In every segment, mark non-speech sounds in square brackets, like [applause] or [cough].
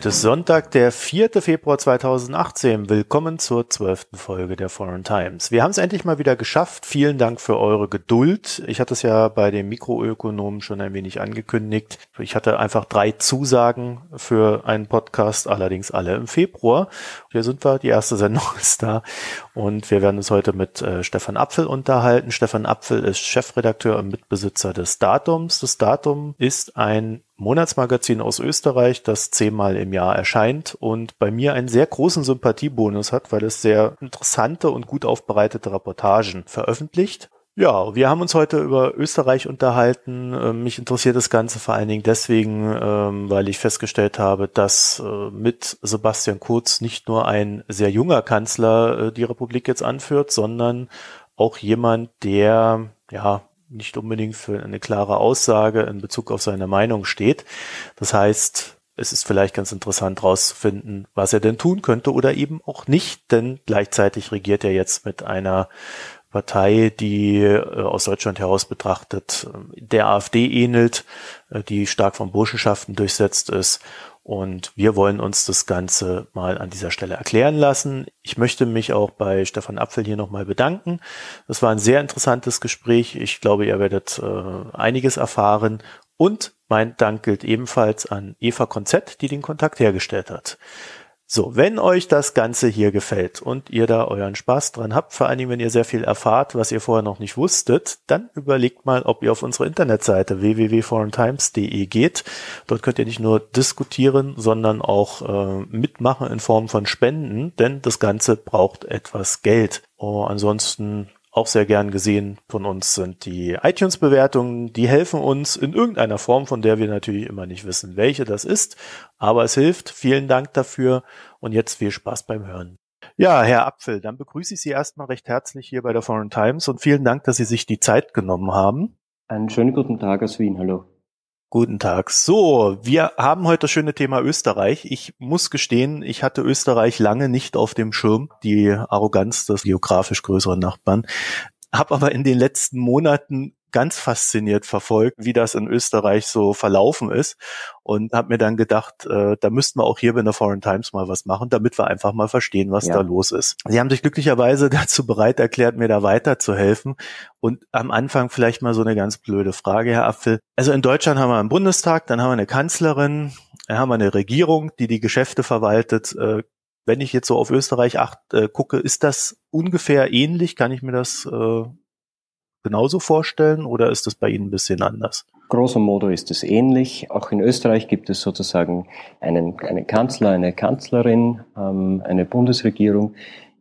Heute ist Sonntag, der 4. Februar 2018. Willkommen zur zwölften Folge der Foreign Times. Wir haben es endlich mal wieder geschafft. Vielen Dank für eure Geduld. Ich hatte es ja bei den Mikroökonomen schon ein wenig angekündigt. Ich hatte einfach drei Zusagen für einen Podcast, allerdings alle im Februar. Hier sind wir, die erste Sendung [laughs] ist da. Und wir werden uns heute mit äh, Stefan Apfel unterhalten. Stefan Apfel ist Chefredakteur und Mitbesitzer des Datums. Das Datum ist ein Monatsmagazin aus Österreich, das zehnmal im Jahr erscheint und bei mir einen sehr großen Sympathiebonus hat, weil es sehr interessante und gut aufbereitete Reportagen veröffentlicht. Ja, wir haben uns heute über Österreich unterhalten. Ähm, mich interessiert das Ganze vor allen Dingen deswegen, ähm, weil ich festgestellt habe, dass äh, mit Sebastian Kurz nicht nur ein sehr junger Kanzler äh, die Republik jetzt anführt, sondern auch jemand, der ja nicht unbedingt für eine klare Aussage in Bezug auf seine Meinung steht. Das heißt, es ist vielleicht ganz interessant herauszufinden, was er denn tun könnte oder eben auch nicht, denn gleichzeitig regiert er jetzt mit einer Partei, die äh, aus Deutschland heraus betrachtet der AfD ähnelt, äh, die stark von Burschenschaften durchsetzt ist und wir wollen uns das Ganze mal an dieser Stelle erklären lassen. Ich möchte mich auch bei Stefan Apfel hier nochmal bedanken. Das war ein sehr interessantes Gespräch. Ich glaube, ihr werdet äh, einiges erfahren. Und mein Dank gilt ebenfalls an Eva Konzett, die den Kontakt hergestellt hat. So, wenn euch das Ganze hier gefällt und ihr da euren Spaß dran habt, vor Dingen, wenn ihr sehr viel erfahrt, was ihr vorher noch nicht wusstet, dann überlegt mal, ob ihr auf unsere Internetseite www.foreigntimes.de geht. Dort könnt ihr nicht nur diskutieren, sondern auch äh, mitmachen in Form von Spenden, denn das Ganze braucht etwas Geld. Oh, ansonsten auch sehr gern gesehen von uns sind die iTunes-Bewertungen. Die helfen uns in irgendeiner Form, von der wir natürlich immer nicht wissen, welche das ist. Aber es hilft. Vielen Dank dafür. Und jetzt viel Spaß beim Hören. Ja, Herr Apfel, dann begrüße ich Sie erstmal recht herzlich hier bei der Foreign Times und vielen Dank, dass Sie sich die Zeit genommen haben. Einen schönen guten Tag aus Wien. Hallo. Guten Tag. So, wir haben heute das schöne Thema Österreich. Ich muss gestehen, ich hatte Österreich lange nicht auf dem Schirm, die Arroganz des geografisch größeren Nachbarn. Hab aber in den letzten Monaten ganz fasziniert verfolgt, wie das in Österreich so verlaufen ist und habe mir dann gedacht, äh, da müssten wir auch hier bei der Foreign Times mal was machen, damit wir einfach mal verstehen, was ja. da los ist. Sie haben sich glücklicherweise [laughs] dazu bereit erklärt, mir da weiterzuhelfen und am Anfang vielleicht mal so eine ganz blöde Frage, Herr Apfel. Also in Deutschland haben wir einen Bundestag, dann haben wir eine Kanzlerin, dann haben wir eine Regierung, die die Geschäfte verwaltet. Äh, wenn ich jetzt so auf Österreich acht, äh, gucke, ist das ungefähr ähnlich? Kann ich mir das äh, genauso vorstellen oder ist das bei Ihnen ein bisschen anders? Grosso modo ist es ähnlich. Auch in Österreich gibt es sozusagen einen, einen Kanzler, eine Kanzlerin, ähm, eine Bundesregierung.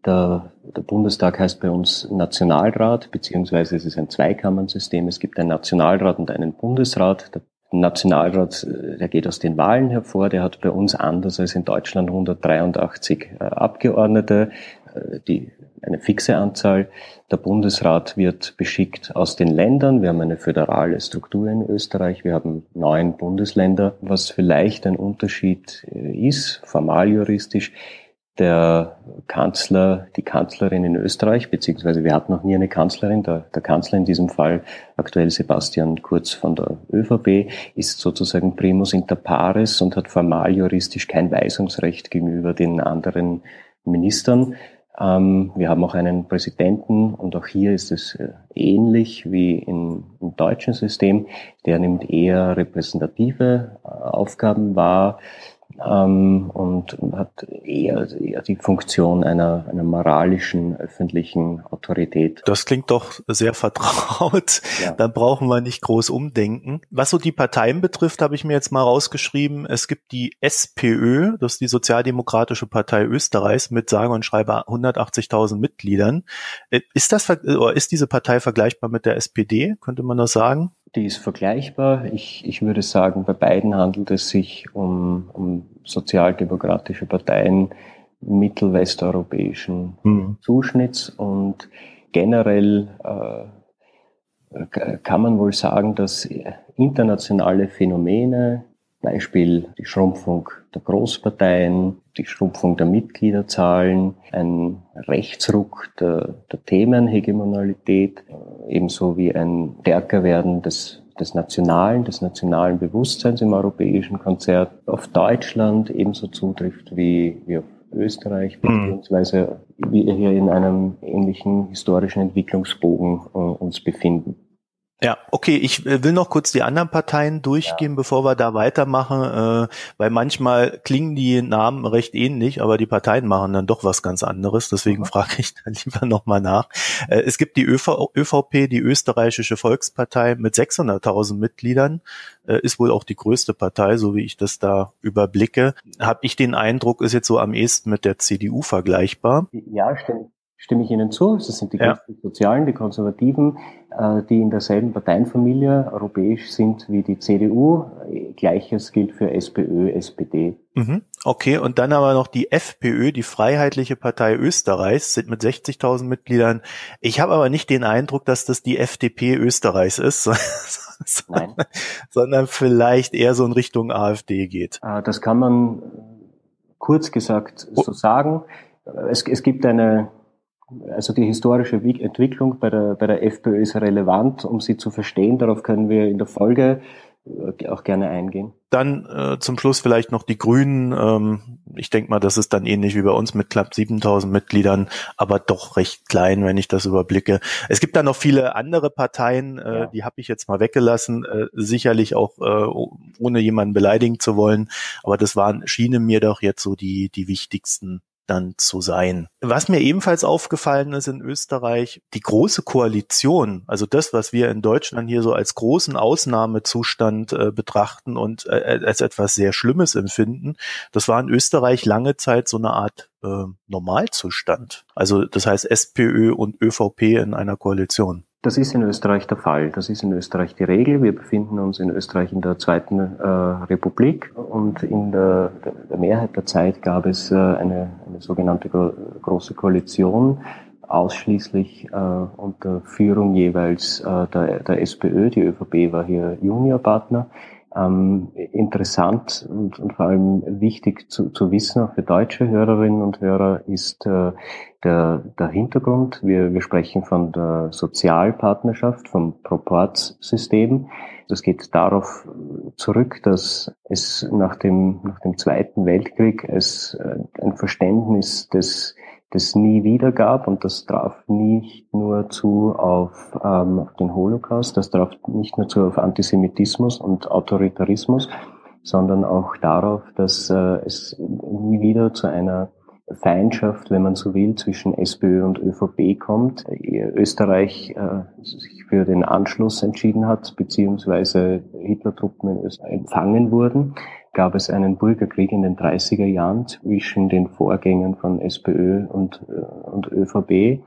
Der, der Bundestag heißt bei uns Nationalrat, beziehungsweise es ist ein Zweikammernsystem. Es gibt einen Nationalrat und einen Bundesrat. Der Nationalrat, äh, der geht aus den Wahlen hervor, der hat bei uns anders als in Deutschland 183 äh, Abgeordnete, äh, die eine fixe Anzahl. Der Bundesrat wird beschickt aus den Ländern. Wir haben eine föderale Struktur in Österreich. Wir haben neun Bundesländer. Was vielleicht ein Unterschied äh, ist, formal juristisch, der Kanzler, die Kanzlerin in Österreich, beziehungsweise wir hatten noch nie eine Kanzlerin, der, der, Kanzler in diesem Fall, aktuell Sebastian Kurz von der ÖVP, ist sozusagen primus inter pares und hat formal juristisch kein Weisungsrecht gegenüber den anderen Ministern. Ähm, wir haben auch einen Präsidenten und auch hier ist es äh, ähnlich wie im, im deutschen System. Der nimmt eher repräsentative äh, Aufgaben wahr ähm, und hat eher, eher die Funktion einer, einer moralischen öffentlichen Autorität. Das klingt doch sehr vertraut. Ja. Da brauchen wir nicht groß umdenken. Was so die Parteien betrifft, habe ich mir jetzt mal rausgeschrieben, es gibt die SPÖ, das ist die Sozialdemokratische Partei Österreichs mit sage und schreibe 180.000 Mitgliedern. Äh, ist das, oder ist diese Partei vergleichbar mit der SPD? Könnte man das sagen? Die ist vergleichbar. Ich, ich würde sagen, bei beiden handelt es sich um, um sozialdemokratische Parteien mittelwesteuropäischen mhm. Zuschnitts und generell äh, kann man wohl sagen, dass internationale Phänomene, Beispiel die Schrumpfung der Großparteien, die Schrumpfung der Mitgliederzahlen, ein Rechtsruck der, der Themenhegemonalität, ebenso wie ein stärker werden des des Nationalen, des nationalen Bewusstseins im europäischen Konzert auf Deutschland ebenso zutrifft wie, wie auf Österreich, mhm. beziehungsweise wir hier in einem ähnlichen historischen Entwicklungsbogen äh, uns befinden. Ja, okay, ich äh, will noch kurz die anderen Parteien durchgehen, ja. bevor wir da weitermachen, äh, weil manchmal klingen die Namen recht ähnlich, aber die Parteien machen dann doch was ganz anderes, deswegen mhm. frage ich dann lieber nochmal nach. Äh, es gibt die ÖV, ÖVP, die Österreichische Volkspartei mit 600.000 Mitgliedern, äh, ist wohl auch die größte Partei, so wie ich das da überblicke. Habe ich den Eindruck, ist jetzt so am ehesten mit der CDU vergleichbar. Ja, stimmt stimme ich Ihnen zu. Das sind die ja. Sozialen, die Konservativen, äh, die in derselben Parteienfamilie europäisch sind wie die CDU. Gleiches gilt für SPÖ, SPD. Mhm. Okay, und dann aber noch die FPÖ, die Freiheitliche Partei Österreichs, sind mit 60.000 Mitgliedern. Ich habe aber nicht den Eindruck, dass das die FDP Österreichs ist, [laughs] Nein. sondern vielleicht eher so in Richtung AfD geht. Äh, das kann man kurz gesagt so oh. sagen. Es, es gibt eine also die historische Entwicklung bei der, bei der FPÖ ist relevant, um sie zu verstehen. Darauf können wir in der Folge äh, auch gerne eingehen. Dann äh, zum Schluss vielleicht noch die Grünen. Ähm, ich denke mal, das ist dann ähnlich wie bei uns mit knapp 7000 Mitgliedern, aber doch recht klein, wenn ich das überblicke. Es gibt da noch viele andere Parteien, äh, ja. die habe ich jetzt mal weggelassen, äh, sicherlich auch äh, ohne jemanden beleidigen zu wollen, aber das waren schienen mir doch jetzt so die die wichtigsten dann zu sein. Was mir ebenfalls aufgefallen ist in Österreich, die große Koalition, also das, was wir in Deutschland hier so als großen Ausnahmezustand äh, betrachten und äh, als etwas sehr Schlimmes empfinden, das war in Österreich lange Zeit so eine Art äh, Normalzustand. Also das heißt SPÖ und ÖVP in einer Koalition. Das ist in Österreich der Fall. Das ist in Österreich die Regel. Wir befinden uns in Österreich in der Zweiten äh, Republik und in der, der, Mehrheit der Zeit gab es äh, eine, eine sogenannte große Koalition, ausschließlich äh, unter Führung jeweils äh, der, der SPÖ. Die ÖVP war hier Juniorpartner. Ähm, interessant und, und, vor allem wichtig zu, zu, wissen, auch für deutsche Hörerinnen und Hörer, ist äh, der, der Hintergrund. Wir, wir sprechen von der Sozialpartnerschaft, vom Proportssystem. Das geht darauf zurück, dass es nach dem, nach dem Zweiten Weltkrieg es äh, ein Verständnis des das nie wieder gab und das traf nicht nur zu auf ähm, den Holocaust, das traf nicht nur zu auf Antisemitismus und Autoritarismus, sondern auch darauf, dass äh, es nie wieder zu einer Feindschaft, wenn man so will, zwischen SPÖ und ÖVP kommt. Österreich äh, sich für den Anschluss entschieden hat, beziehungsweise Hitlertruppen in Österreich empfangen wurden gab es einen Bürgerkrieg in den 30er Jahren zwischen den Vorgängern von SPÖ und, äh, und ÖVP.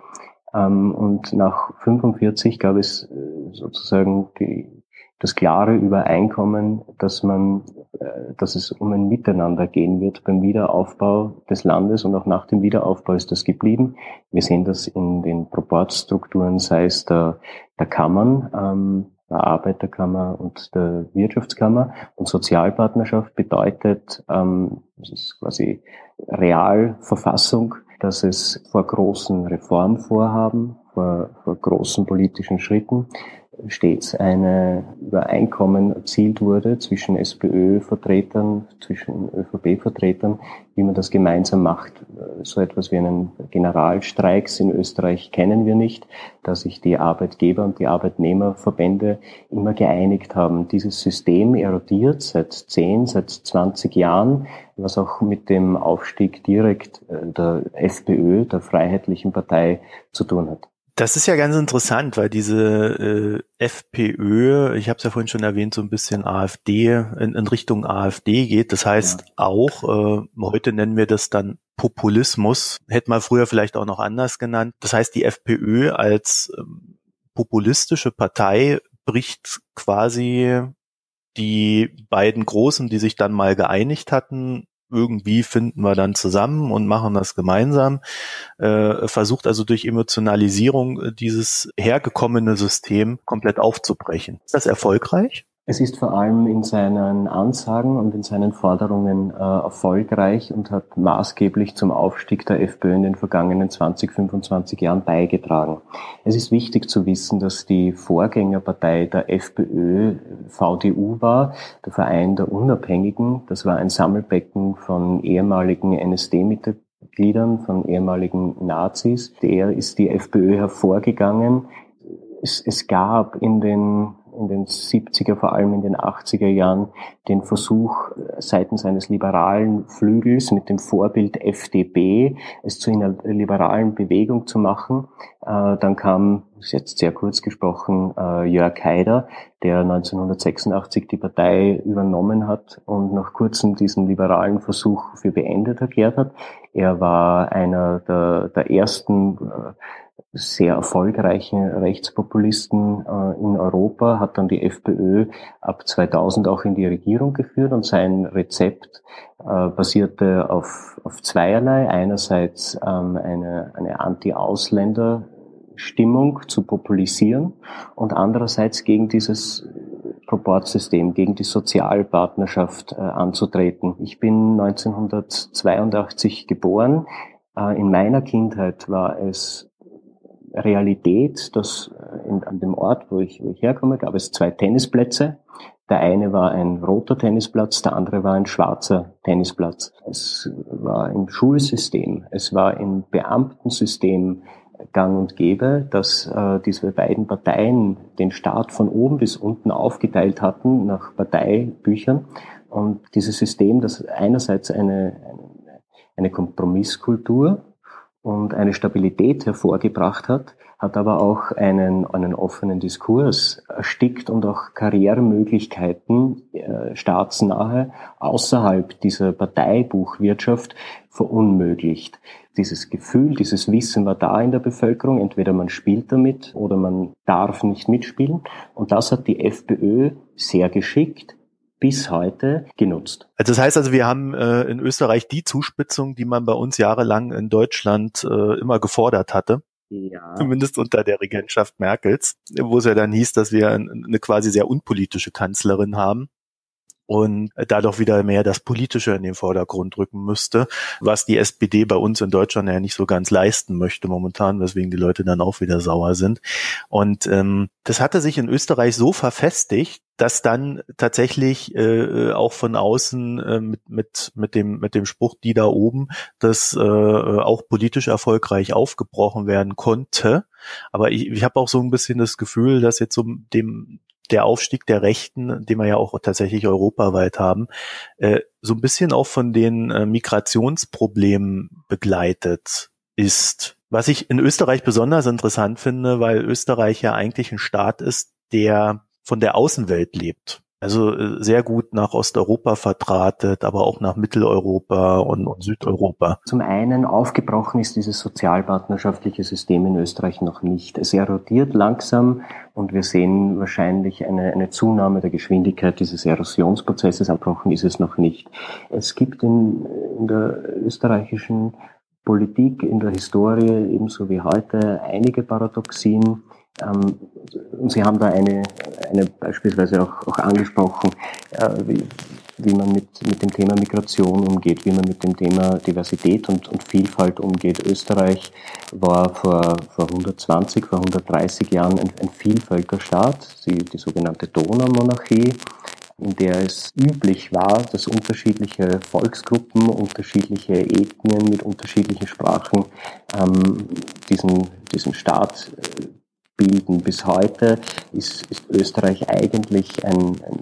Ähm, und nach 45 gab es äh, sozusagen die, das klare Übereinkommen, dass man, äh, dass es um ein Miteinander gehen wird beim Wiederaufbau des Landes und auch nach dem Wiederaufbau ist das geblieben. Wir sehen das in den Proportstrukturen, sei es der, der Kammern, ähm, der Arbeiterkammer und der Wirtschaftskammer. Und Sozialpartnerschaft bedeutet, ähm, das ist quasi Realverfassung, dass es vor großen Reformvorhaben, vor, vor großen politischen Schritten stets eine Übereinkommen erzielt wurde zwischen SPÖ-Vertretern, zwischen ÖVP-Vertretern, wie man das gemeinsam macht. So etwas wie einen Generalstreiks in Österreich kennen wir nicht, da sich die Arbeitgeber und die Arbeitnehmerverbände immer geeinigt haben. Dieses System erodiert seit 10, seit 20 Jahren, was auch mit dem Aufstieg direkt äh, der FPÖ, der Freiheitlichen Partei, zu tun hat. Das ist ja ganz interessant, weil diese äh, FPÖ, ich habe es ja vorhin schon erwähnt, so ein bisschen AfD in, in Richtung AfD geht. Das heißt ja. auch, äh, heute nennen wir das dann Populismus, hätte man früher vielleicht auch noch anders genannt. Das heißt, die FPÖ als ähm, populistische Partei bricht quasi die beiden Großen, die sich dann mal geeinigt hatten, irgendwie finden wir dann zusammen und machen das gemeinsam. Äh, versucht also durch Emotionalisierung äh, dieses hergekommene System komplett aufzubrechen. Ist das erfolgreich? Es ist vor allem in seinen Ansagen und in seinen Forderungen äh, erfolgreich und hat maßgeblich zum Aufstieg der FPÖ in den vergangenen 20, 25 Jahren beigetragen. Es ist wichtig zu wissen, dass die Vorgängerpartei der FPÖ VDU war, der Verein der Unabhängigen. Das war ein Sammelbecken von ehemaligen NSD-Mitgliedern, von ehemaligen Nazis. Der ist die FPÖ hervorgegangen. Es, es gab in den in den 70er, vor allem in den 80er Jahren, den Versuch seitens eines liberalen Flügels mit dem Vorbild FDP, es zu einer liberalen Bewegung zu machen. Äh, dann kam, ist jetzt sehr kurz gesprochen, äh, Jörg Haider, der 1986 die Partei übernommen hat und nach kurzem diesen liberalen Versuch für beendet erklärt hat. Er war einer der, der ersten äh, sehr erfolgreichen Rechtspopulisten äh, in Europa, hat dann die FPÖ ab 2000 auch in die Regierung geführt und sein Rezept äh, basierte auf, auf zweierlei. Einerseits ähm, eine, eine Anti-Ausländer-Stimmung zu populisieren und andererseits gegen dieses Proportsystem, gegen die Sozialpartnerschaft äh, anzutreten. Ich bin 1982 geboren. Äh, in meiner Kindheit war es Realität, dass äh, in, an dem Ort, wo ich, wo ich herkomme, gab es zwei Tennisplätze. Der eine war ein roter Tennisplatz, der andere war ein schwarzer Tennisplatz. Es war im Schulsystem, es war im Beamtensystem gang und gäbe, dass äh, diese beiden Parteien den Staat von oben bis unten aufgeteilt hatten nach Parteibüchern. Und dieses System, das einerseits eine, eine Kompromisskultur und eine Stabilität hervorgebracht hat, hat aber auch einen, einen offenen Diskurs erstickt und auch Karrieremöglichkeiten äh, staatsnahe außerhalb dieser Parteibuchwirtschaft verunmöglicht. Dieses Gefühl, dieses Wissen war da in der Bevölkerung, entweder man spielt damit oder man darf nicht mitspielen. Und das hat die FPÖ sehr geschickt bis heute genutzt. Also das heißt also, wir haben äh, in Österreich die Zuspitzung, die man bei uns jahrelang in Deutschland äh, immer gefordert hatte. Ja. Zumindest unter der Regentschaft Merkels, wo es ja dann hieß, dass wir eine quasi sehr unpolitische Kanzlerin haben und da doch wieder mehr das Politische in den Vordergrund rücken müsste, was die SPD bei uns in Deutschland ja nicht so ganz leisten möchte momentan, weswegen die Leute dann auch wieder sauer sind. Und ähm, das hatte sich in Österreich so verfestigt, dass dann tatsächlich äh, auch von außen äh, mit, mit, mit, dem, mit dem Spruch, die da oben, das äh, auch politisch erfolgreich aufgebrochen werden konnte. Aber ich, ich habe auch so ein bisschen das Gefühl, dass jetzt so dem der Aufstieg der Rechten, den wir ja auch tatsächlich europaweit haben, äh, so ein bisschen auch von den äh, Migrationsproblemen begleitet ist. Was ich in Österreich besonders interessant finde, weil Österreich ja eigentlich ein Staat ist, der von der Außenwelt lebt. Also äh, sehr gut nach Osteuropa verdrahtet, aber auch nach Mitteleuropa und, und, Südeuropa. Zum einen aufgebrochen ist dieses sozialpartnerschaftliche System in Österreich noch nicht. Es erodiert langsam und wir sehen wahrscheinlich eine, eine Zunahme der Geschwindigkeit dieses Erosionsprozesses. Abbrochen ist es noch nicht. Es gibt in, in der österreichischen Politik, in der Historie ebenso wie heute einige Paradoxien und Sie haben da eine, eine beispielsweise auch, auch angesprochen, äh, wie, wie man mit, mit dem Thema Migration umgeht, wie man mit dem Thema Diversität und, und Vielfalt umgeht. Österreich war vor, vor 120, vor 130 Jahren ein, ein Vielvölkerstaat, die, die sogenannte Donaumonarchie in der es üblich war, dass unterschiedliche Volksgruppen, unterschiedliche Ethnien mit unterschiedlichen Sprachen ähm, diesen, diesen Staat äh, bilden. Bis heute ist, ist Österreich eigentlich ein, ein,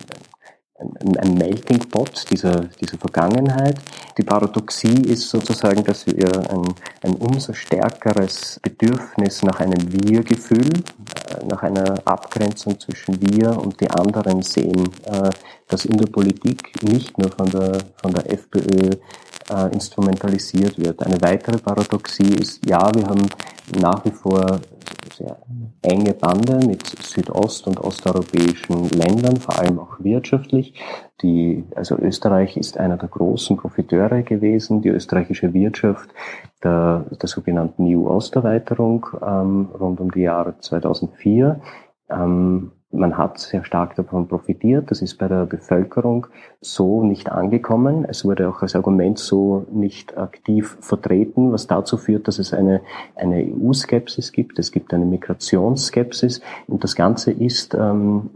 ein, ein Melting Pot dieser, dieser Vergangenheit. Die Paradoxie ist sozusagen, dass wir ein, ein umso stärkeres Bedürfnis nach einem Wir-Gefühl, äh, nach einer Abgrenzung zwischen wir und die anderen sehen, äh, das in der Politik nicht nur von der, von der FPÖ äh, instrumentalisiert wird. Eine weitere Paradoxie ist, ja, wir haben nach wie vor sehr enge Bande mit südost- und osteuropäischen Ländern, vor allem auch wirtschaftlich. Die, also Österreich ist einer der großen Profiteure gewesen. Die österreichische Wirtschaft der, der sogenannten EU-Osterweiterung ähm, rund um die Jahre 2004 ähm, man hat sehr stark davon profitiert. Das ist bei der Bevölkerung so nicht angekommen. Es wurde auch als Argument so nicht aktiv vertreten, was dazu führt, dass es eine, eine EU-Skepsis gibt. Es gibt eine Migrationsskepsis. Und das Ganze ist ähm,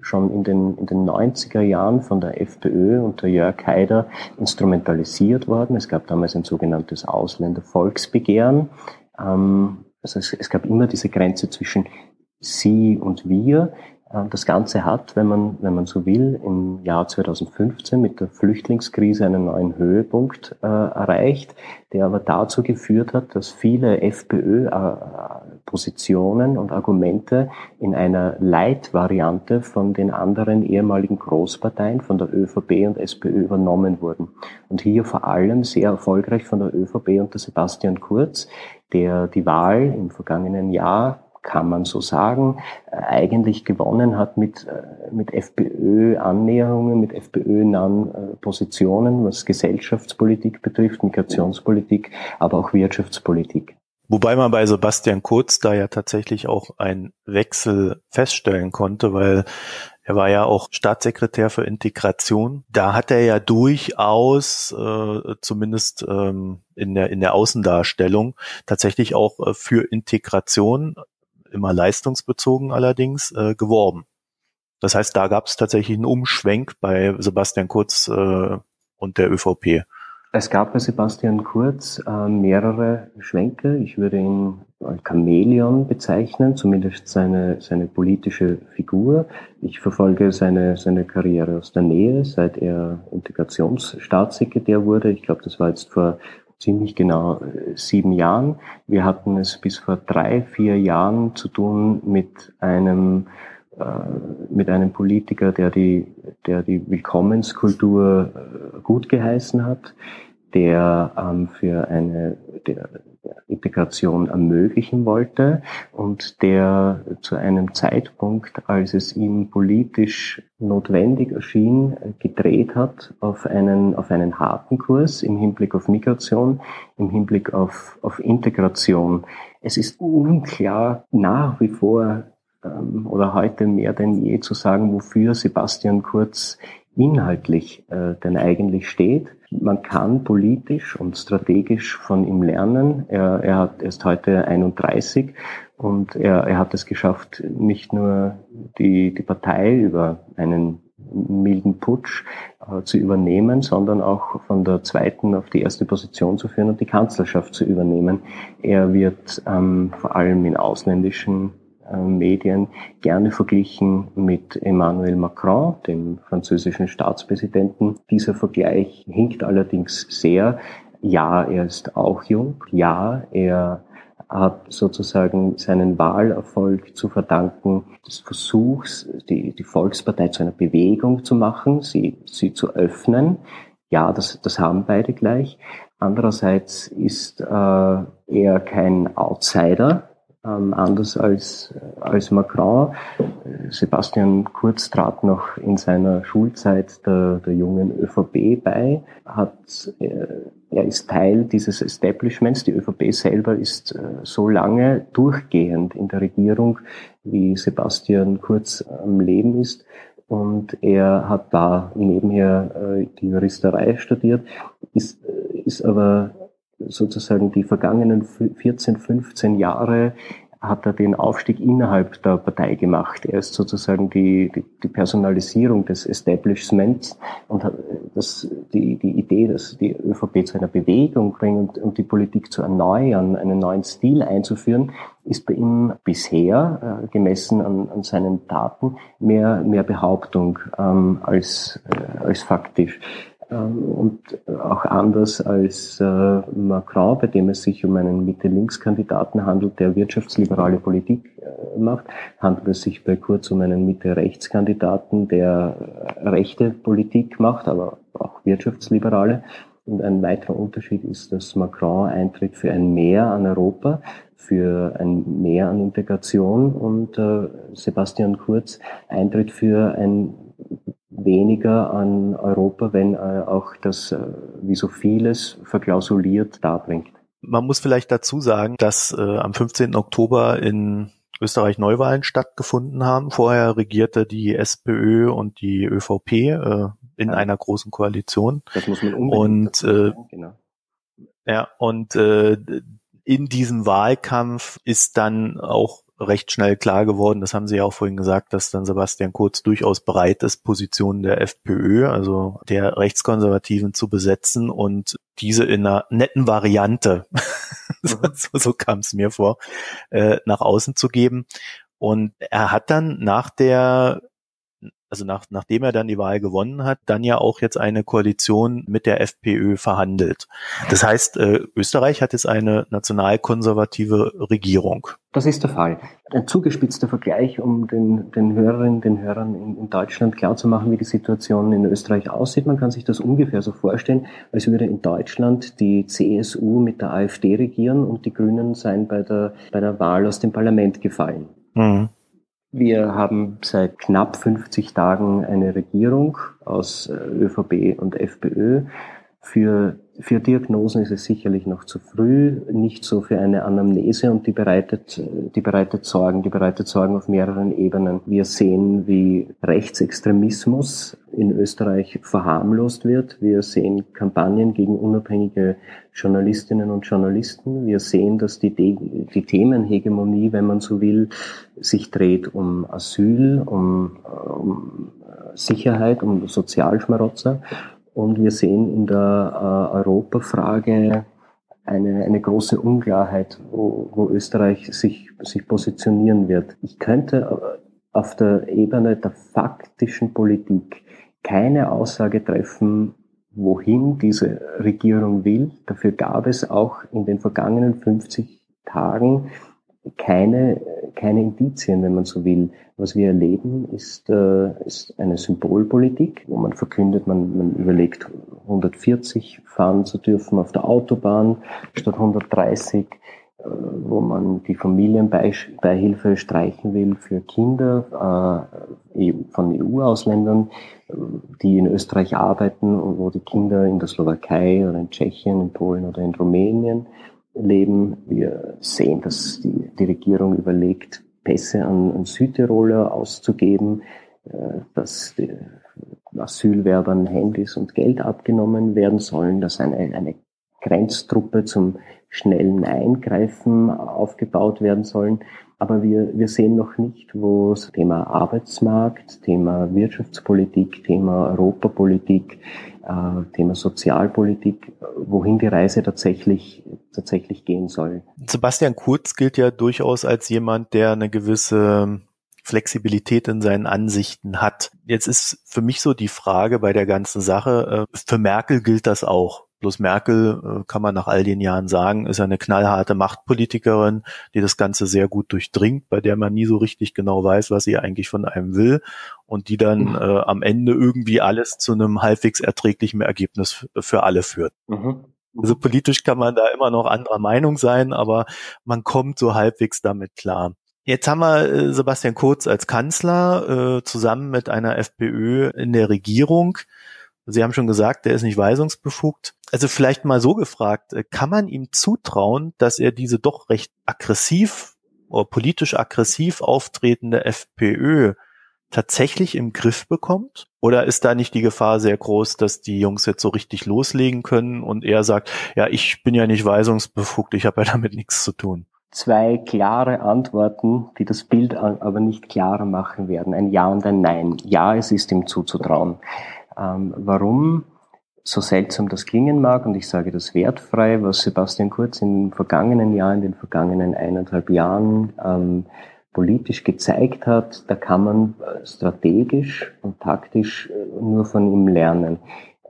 schon in den, in den 90er Jahren von der FPÖ unter Jörg Haider instrumentalisiert worden. Es gab damals ein sogenanntes Ausländervolksbegehren. Ähm, also es, es gab immer diese Grenze zwischen Sie und wir. Äh, das Ganze hat, wenn man, wenn man so will, im Jahr 2015 mit der Flüchtlingskrise einen neuen Höhepunkt äh, erreicht, der aber dazu geführt hat, dass viele FPÖ-Positionen und Argumente in einer Leitvariante von den anderen ehemaligen Großparteien, von der ÖVP und SPÖ übernommen wurden. Und hier vor allem sehr erfolgreich von der ÖVP unter Sebastian Kurz, der die Wahl im vergangenen Jahr kann man so sagen, äh, eigentlich gewonnen hat mit, äh, mit FPÖ-Annäherungen, mit FPÖ-nahen äh, Positionen, was Gesellschaftspolitik betrifft, Migrationspolitik, aber auch Wirtschaftspolitik. Wobei man bei Sebastian Kurz da ja tatsächlich auch einen Wechsel feststellen konnte, weil er war ja auch Staatssekretär für Integration. Da hat er ja durchaus, äh, zumindest ähm, in, der, in der Außendarstellung, tatsächlich auch äh, für Integration immer leistungsbezogen allerdings, äh, geworben. Das heißt, da gab es tatsächlich einen Umschwenk bei Sebastian Kurz äh, und der ÖVP. Es gab bei Sebastian Kurz äh, mehrere Schwenke. Ich würde ihn als Chamäleon bezeichnen, zumindest seine, seine politische Figur. Ich verfolge seine, seine Karriere aus der Nähe, seit er Integrationsstaatssekretär wurde. Ich glaube, das war jetzt vor ziemlich genau äh, sieben Jahren. Wir hatten es bis vor drei, vier Jahren zu tun mit einem äh, mit einem Politiker, der die, der die Willkommenskultur äh, gut geheißen hat, der ähm, für eine der, Integration ermöglichen wollte und der zu einem Zeitpunkt, als es ihm politisch notwendig erschien, gedreht hat auf einen, auf einen harten Kurs im Hinblick auf Migration, im Hinblick auf, auf Integration. Es ist unklar nach wie vor ähm, oder heute mehr denn je zu sagen, wofür Sebastian Kurz inhaltlich äh, denn eigentlich steht. Man kann politisch und strategisch von ihm lernen. Er, er, hat, er ist heute 31 und er, er hat es geschafft, nicht nur die, die Partei über einen milden Putsch äh, zu übernehmen, sondern auch von der zweiten auf die erste Position zu führen und die Kanzlerschaft zu übernehmen. Er wird ähm, vor allem in ausländischen Medien gerne verglichen mit Emmanuel Macron, dem französischen Staatspräsidenten. Dieser Vergleich hinkt allerdings sehr. Ja, er ist auch jung. Ja, er hat sozusagen seinen Wahlerfolg zu verdanken des Versuchs, die, die Volkspartei zu einer Bewegung zu machen, sie, sie zu öffnen. Ja, das, das haben beide gleich. Andererseits ist äh, er kein Outsider, ähm, anders als, als Macron. Sebastian Kurz trat noch in seiner Schulzeit der, der jungen ÖVP bei, hat, äh, er ist Teil dieses Establishments. Die ÖVP selber ist äh, so lange durchgehend in der Regierung, wie Sebastian Kurz am Leben ist. Und er hat da nebenher äh, die Juristerei studiert, ist, äh, ist aber sozusagen die vergangenen 14, 15 Jahre hat er den Aufstieg innerhalb der Partei gemacht. Er ist sozusagen die, die, die Personalisierung des Establishments und hat das, die, die Idee, dass die ÖVP zu einer Bewegung bringt und, und die Politik zu erneuern, einen neuen Stil einzuführen, ist bei ihm bisher, äh, gemessen an, an seinen Taten, mehr, mehr Behauptung ähm, als, äh, als faktisch. Ähm, und auch anders als äh, Macron, bei dem es sich um einen Mitte-Links-Kandidaten handelt, der wirtschaftsliberale Politik äh, macht, handelt es sich bei Kurz um einen Mitte-Rechts-Kandidaten, der äh, rechte Politik macht, aber auch wirtschaftsliberale. Und ein weiterer Unterschied ist, dass Macron eintritt für ein Mehr an Europa, für ein Mehr an Integration und äh, Sebastian Kurz eintritt für ein weniger an Europa, wenn äh, auch das, äh, wie so vieles, verklausuliert darbringt. Man muss vielleicht dazu sagen, dass äh, am 15. Oktober in Österreich Neuwahlen stattgefunden haben. Vorher regierte die SPÖ und die ÖVP äh, in ja. einer großen Koalition. Das muss man unbedingt und äh, genau. ja und äh, in diesem Wahlkampf ist dann auch recht schnell klar geworden, das haben Sie ja auch vorhin gesagt, dass dann Sebastian Kurz durchaus bereit ist, Positionen der FPÖ, also der Rechtskonservativen zu besetzen und diese in einer netten Variante, [laughs] so, so kam es mir vor, äh, nach außen zu geben. Und er hat dann nach der also nach, nachdem er dann die Wahl gewonnen hat, dann ja auch jetzt eine Koalition mit der FPÖ verhandelt. Das heißt, äh, Österreich hat jetzt eine nationalkonservative Regierung. Das ist der Fall. Ein zugespitzter Vergleich, um den, den Hörerinnen, den Hörern in, in Deutschland klarzumachen, wie die Situation in Österreich aussieht. Man kann sich das ungefähr so vorstellen, als würde in Deutschland die CSU mit der AfD regieren und die Grünen seien bei der, bei der Wahl aus dem Parlament gefallen. Mhm. Wir haben seit knapp 50 Tagen eine Regierung aus äh, ÖVP und FPÖ. Für, für Diagnosen ist es sicherlich noch zu früh, nicht so für eine Anamnese und die bereitet, die bereitet Sorgen, die bereitet Sorgen auf mehreren Ebenen. Wir sehen, wie Rechtsextremismus in Österreich verharmlost wird. Wir sehen Kampagnen gegen unabhängige Journalistinnen und Journalisten. Wir sehen, dass die, die Themenhegemonie, wenn man so will, sich dreht um Asyl, um, um Sicherheit, um Sozialschmarotzer und wir sehen in der äh, Europafrage eine, eine große Unklarheit, wo, wo Österreich sich, sich positionieren wird. Ich könnte auf der Ebene der faktischen Politik keine Aussage treffen, wohin diese Regierung will. Dafür gab es auch in den vergangenen 50 Tagen keine, keine Indizien, wenn man so will. Was wir erleben, ist, äh, ist eine Symbolpolitik, wo man verkündet, man, man überlegt, 140 fahren zu dürfen auf der Autobahn statt 130, äh, wo man die Familienbeihilfe streichen will für Kinder äh, e von EU-Ausländern, die in Österreich arbeiten und wo die Kinder in der Slowakei oder in Tschechien, in Polen oder in Rumänien leben. Wir sehen, dass die, die Regierung überlegt, Pässe an, an Südtiroler auszugeben, äh, dass die Asylwerbern Handys und Geld abgenommen werden sollen, dass eine, eine Grenztruppe zum schnellen Eingreifen aufgebaut werden sollen. Aber wir, wir sehen noch nicht, wo das Thema Arbeitsmarkt, Thema Wirtschaftspolitik, Thema Europapolitik, äh, Thema Sozialpolitik, wohin die Reise tatsächlich, tatsächlich gehen soll. Sebastian Kurz gilt ja durchaus als jemand, der eine gewisse Flexibilität in seinen Ansichten hat. Jetzt ist für mich so die Frage bei der ganzen Sache, äh, für Merkel gilt das auch. Bloß Merkel, äh, kann man nach all den Jahren sagen, ist eine knallharte Machtpolitikerin, die das Ganze sehr gut durchdringt, bei der man nie so richtig genau weiß, was sie eigentlich von einem will und die dann mhm. äh, am Ende irgendwie alles zu einem halbwegs erträglichen Ergebnis für alle führt. Mhm. Also politisch kann man da immer noch anderer Meinung sein, aber man kommt so halbwegs damit klar. Jetzt haben wir äh, Sebastian Kurz als Kanzler äh, zusammen mit einer FPÖ in der Regierung. Sie haben schon gesagt, der ist nicht weisungsbefugt. Also vielleicht mal so gefragt, äh, kann man ihm zutrauen, dass er diese doch recht aggressiv oder politisch aggressiv auftretende FPÖ tatsächlich im Griff bekommt? Oder ist da nicht die Gefahr sehr groß, dass die Jungs jetzt so richtig loslegen können und er sagt, ja, ich bin ja nicht weisungsbefugt, ich habe ja damit nichts zu tun? Zwei klare Antworten, die das Bild aber nicht klarer machen werden. Ein Ja und ein Nein. Ja, es ist ihm zuzutrauen. Ähm, warum? So seltsam das klingen mag, und ich sage das wertfrei, was Sebastian Kurz den vergangenen Jahren, in den vergangenen eineinhalb Jahren ähm, politisch gezeigt hat, da kann man äh, strategisch und taktisch äh, nur von ihm lernen.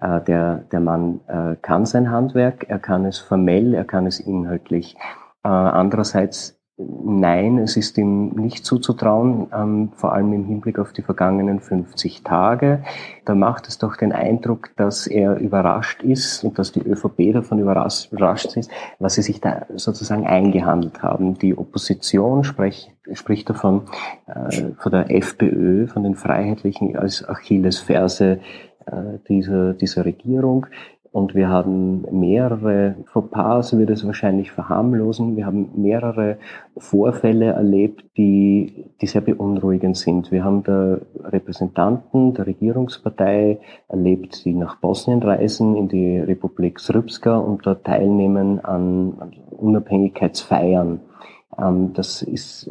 Äh, der, der Mann äh, kann sein Handwerk, er kann es formell, er kann es inhaltlich. Äh, andererseits Nein, es ist ihm nicht zuzutrauen, ähm, vor allem im Hinblick auf die vergangenen 50 Tage. Da macht es doch den Eindruck, dass er überrascht ist und dass die ÖVP davon überrascht, überrascht ist, was sie sich da sozusagen eingehandelt haben. Die Opposition spricht, spricht davon, äh, von der FPÖ, von den Freiheitlichen als Achillesferse äh, dieser, dieser Regierung Und wir haben mehrere Fauxpas, wird es wahrscheinlich verharmlosen. Wir haben mehrere Vorfälle erlebt, die, die sehr beunruhigend sind. Wir haben da Repräsentanten der Regierungspartei erlebt, die nach Bosnien reisen, in die Republik Srpska und dort teilnehmen an Unabhängigkeitsfeiern. Ähm, das ist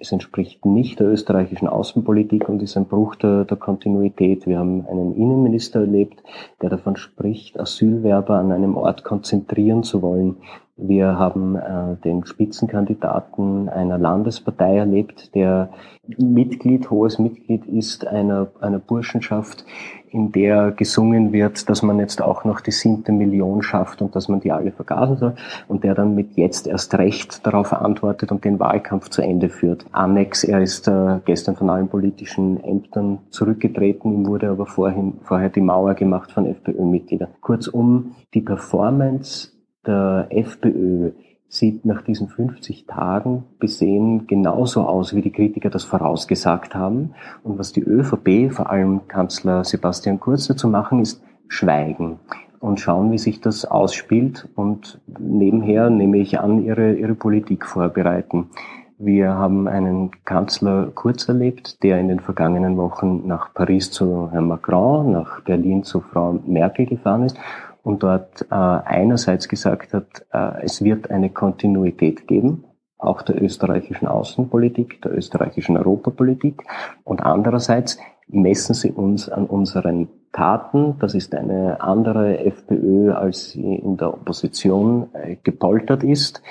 es entspricht nicht der österreichischen Außenpolitik und ist ein Bruch der, der, Kontinuität. Wir haben einen Innenminister erlebt, der davon spricht, Asylwerber an einem Ort konzentrieren zu wollen. Wir haben äh, den Spitzenkandidaten einer Landespartei erlebt, der Mitglied, hohes Mitglied ist einer, einer Burschenschaft, in der gesungen wird, dass man jetzt auch noch die siebte Million schafft und dass man die alle vergasen soll und der dann mit jetzt erst recht darauf antwortet und den Wahlkampf zu Ende führt. Annex, er ist äh, gestern von allen politischen Ämtern zurückgetreten, ihm wurde aber vorhin, vorher die Mauer gemacht von FPÖ-Mitgliedern. Kurzum, die Performance der FPÖ sieht nach diesen 50 Tagen besehen genauso aus, wie die Kritiker das vorausgesagt haben. Und was die ÖVP, vor allem Kanzler Sebastian Kurz dazu machen, ist schweigen und schauen, wie sich das ausspielt und nebenher, nehme ich an, ihre, ihre Politik vorbereiten. Wir haben einen Kanzler Kurz erlebt, der in den vergangenen Wochen nach Paris zu Herrn Macron, nach Berlin zu Frau Merkel gefahren ist und dort äh, einerseits gesagt hat, äh, es wird eine Kontinuität geben, auch der österreichischen Außenpolitik, der österreichischen Europapolitik und andererseits messen sie uns an unseren Taten. Das ist eine andere FPÖ, als sie in der Opposition äh, gepoltert ist.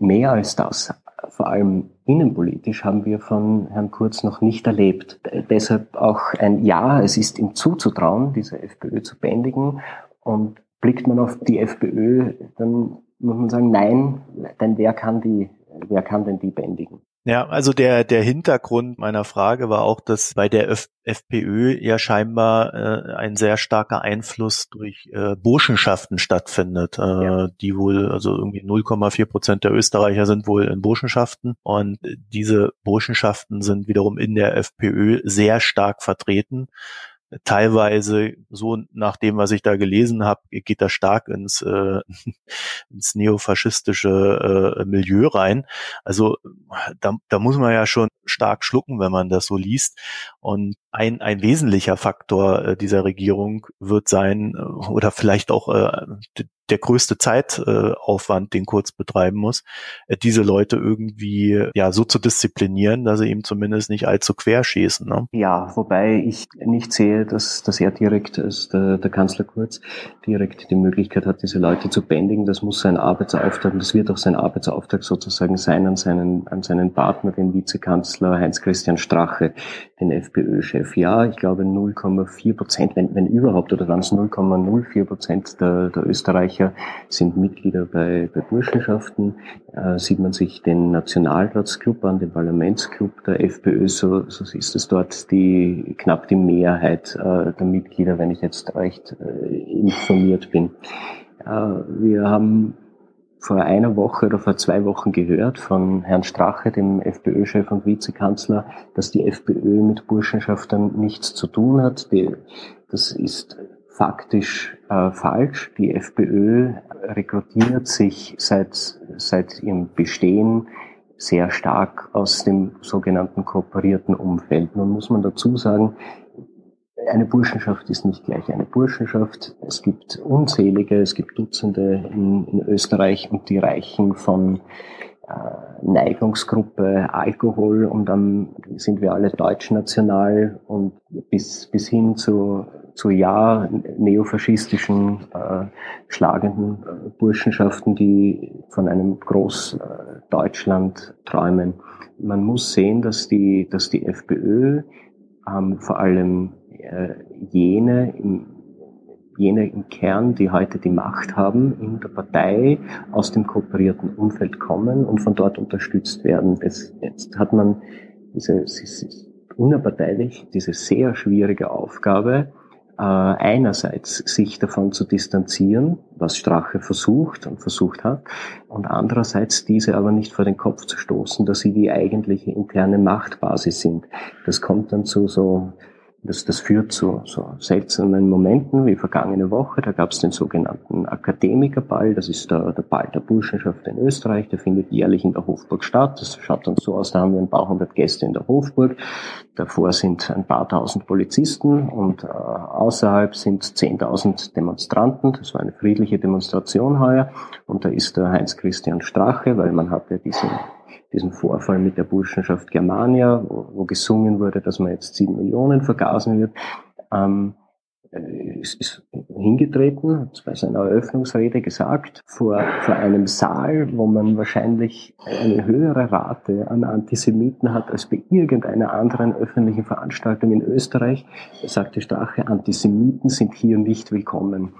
Mehr als das, vor allem innenpolitisch, haben wir von Herrn Kurz noch nicht erlebt. Deshalb auch ein Ja, es ist ihm zuzutrauen, diese FPÖ zu bändigen. Und blickt man auf die FPÖ, dann muss man sagen, nein, denn wer kann die, wer kann denn die bändigen? Ja, also der, der Hintergrund meiner Frage war auch, dass bei der F FPÖ ja scheinbar äh, ein sehr starker Einfluss durch äh, Burschenschaften stattfindet, äh, ja. die wohl, also irgendwie 0,4 Prozent der Österreicher sind wohl in Burschenschaften und diese Burschenschaften sind wiederum in der FPÖ sehr stark vertreten teilweise so nach dem, was ich da gelesen habe, geht das stark ins, äh, [laughs] ins neofaschistische äh, Milieu rein. Also da, da muss man ja schon stark schlucken, wenn man das so liest. Und ein, ein wesentlicher Faktor äh, dieser Regierung wird sein, äh, oder vielleicht auch äh, der größte Zeitaufwand, den Kurz betreiben muss, äh, diese Leute irgendwie ja so zu disziplinieren, dass sie ihm zumindest nicht allzu quer schießen. Ne? Ja, wobei ich nicht sehe, dass, dass er direkt, als der, der Kanzler Kurz, direkt die Möglichkeit hat, diese Leute zu bändigen. Das muss sein Arbeitsauftrag, das wird auch sein Arbeitsauftrag sozusagen sein an seinen, an seinen Partner, den Vizekanzler Heinz-Christian Strache, den FPÖ-Chef. Ja, ich glaube 0,4 Prozent, wenn, wenn überhaupt, oder waren es 0,04 Prozent der, der Österreicher sind Mitglieder bei, bei Burschenschaften. Äh, sieht man sich den Nationalratsclub an, den Parlamentsclub der FPÖ, so, so ist es dort die knapp die Mehrheit äh, der Mitglieder, wenn ich jetzt recht äh, informiert bin. Äh, wir haben vor einer Woche oder vor zwei Wochen gehört von Herrn Strache, dem FPÖ-Chef und Vizekanzler, dass die FPÖ mit Burschenschaftern nichts zu tun hat. das ist faktisch äh, falsch. Die FPÖ rekrutiert sich seit, seit ihrem Bestehen sehr stark aus dem sogenannten kooperierten Umfeld. Nun muss man dazu sagen, eine Burschenschaft ist nicht gleich eine Burschenschaft. Es gibt unzählige, es gibt Dutzende in, in Österreich und die reichen von äh, Neigungsgruppe Alkohol und dann sind wir alle deutschnational und bis, bis hin zu, zu ja neofaschistischen, äh, schlagenden äh, Burschenschaften, die von einem Großdeutschland träumen. Man muss sehen, dass die, dass die FPÖ ähm, vor allem äh, jene im, jene im Kern, die heute die Macht haben, in der Partei aus dem kooperierten Umfeld kommen und von dort unterstützt werden. Das, jetzt hat man diese, unerparteilich diese sehr schwierige Aufgabe, äh, einerseits sich davon zu distanzieren, was Strache versucht und versucht hat, und andererseits diese aber nicht vor den Kopf zu stoßen, dass sie die eigentliche interne Machtbasis sind. Das kommt dann zu so das, das führt zu so seltsamen Momenten wie vergangene Woche. Da gab es den sogenannten Akademikerball. Das ist der, der Ball der Burschenschaft in Österreich. Der findet jährlich in der Hofburg statt. Das schaut dann so aus, da haben wir ein paar hundert Gäste in der Hofburg. Davor sind ein paar tausend Polizisten und äh, außerhalb sind zehntausend Demonstranten. Das war eine friedliche Demonstration heuer. Und da ist der Heinz-Christian Strache, weil man hatte diesen diesen Vorfall mit der Burschenschaft Germania, wo, wo gesungen wurde, dass man jetzt sieben Millionen vergasen wird, ähm, äh, ist, ist hingetreten, hat bei seiner Eröffnungsrede gesagt, vor, vor einem Saal, wo man wahrscheinlich eine höhere Rate an Antisemiten hat als bei irgendeiner anderen öffentlichen Veranstaltung in Österreich, sagte Strache, Antisemiten sind hier nicht willkommen.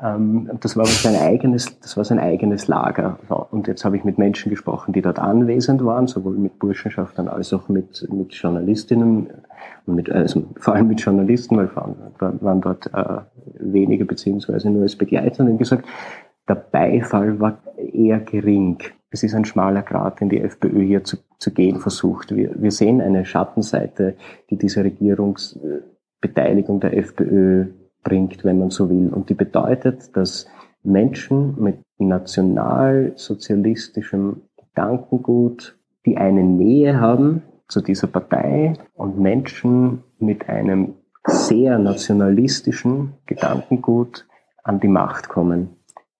Ähm, das war sein eigenes, das war sein eigenes Lager. Und jetzt habe ich mit Menschen gesprochen, die dort anwesend waren, sowohl mit Burschenschaftern als auch mit, mit Journalistinnen und mit, also vor allem mit Journalisten, weil waren dort äh, wenige beziehungsweise nur als Begleiter und gesagt, der Beifall war eher gering. Es ist ein schmaler Grat, den die FPÖ hier zu, zu gehen versucht. Wir, wir sehen eine Schattenseite, die diese Regierungsbeteiligung der FPÖ bringt, wenn man so will. Und die bedeutet, dass Menschen mit nationalsozialistischem Gedankengut, die eine Nähe haben zu dieser Partei und Menschen mit einem sehr nationalistischen Gedankengut an die Macht kommen.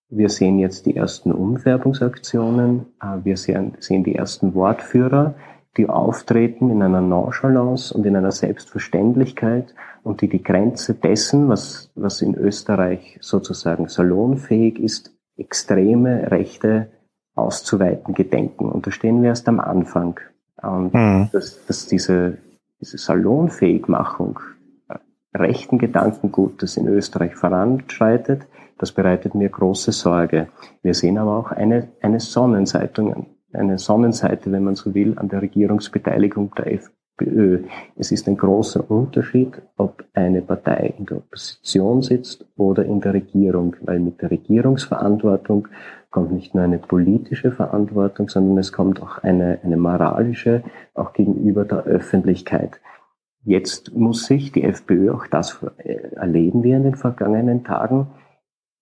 Wir sehen jetzt die ersten Umfärbungsaktionen, äh, wir sehen, sehen die ersten Wortführer, die auftreten in einer Nonchalance und in einer Selbstverständlichkeit und die die Grenze dessen, was, was in Österreich sozusagen salonfähig ist, extreme Rechte auszuweiten gedenken. Und da stehen wir erst am Anfang. Und mhm. dass, dass diese, diese Salonfähigmachung äh, rechten Gedankengutes in Österreich voranschreitet, das bereitet mir große Sorge. Wir sehen aber auch eine, eine Sonnenseite, eine Sonnenseite, wenn man so will, an der Regierungsbeteiligung der FPÖ. Es ist ein großer Unterschied, ob eine Partei in der Opposition sitzt oder in der Regierung, weil mit der Regierungsverantwortung kommt nicht nur eine politische Verantwortung, sondern es kommt auch eine, eine moralische, auch gegenüber der Öffentlichkeit. Jetzt muss sich die FPÖ, auch das erleben wir in den vergangenen Tagen,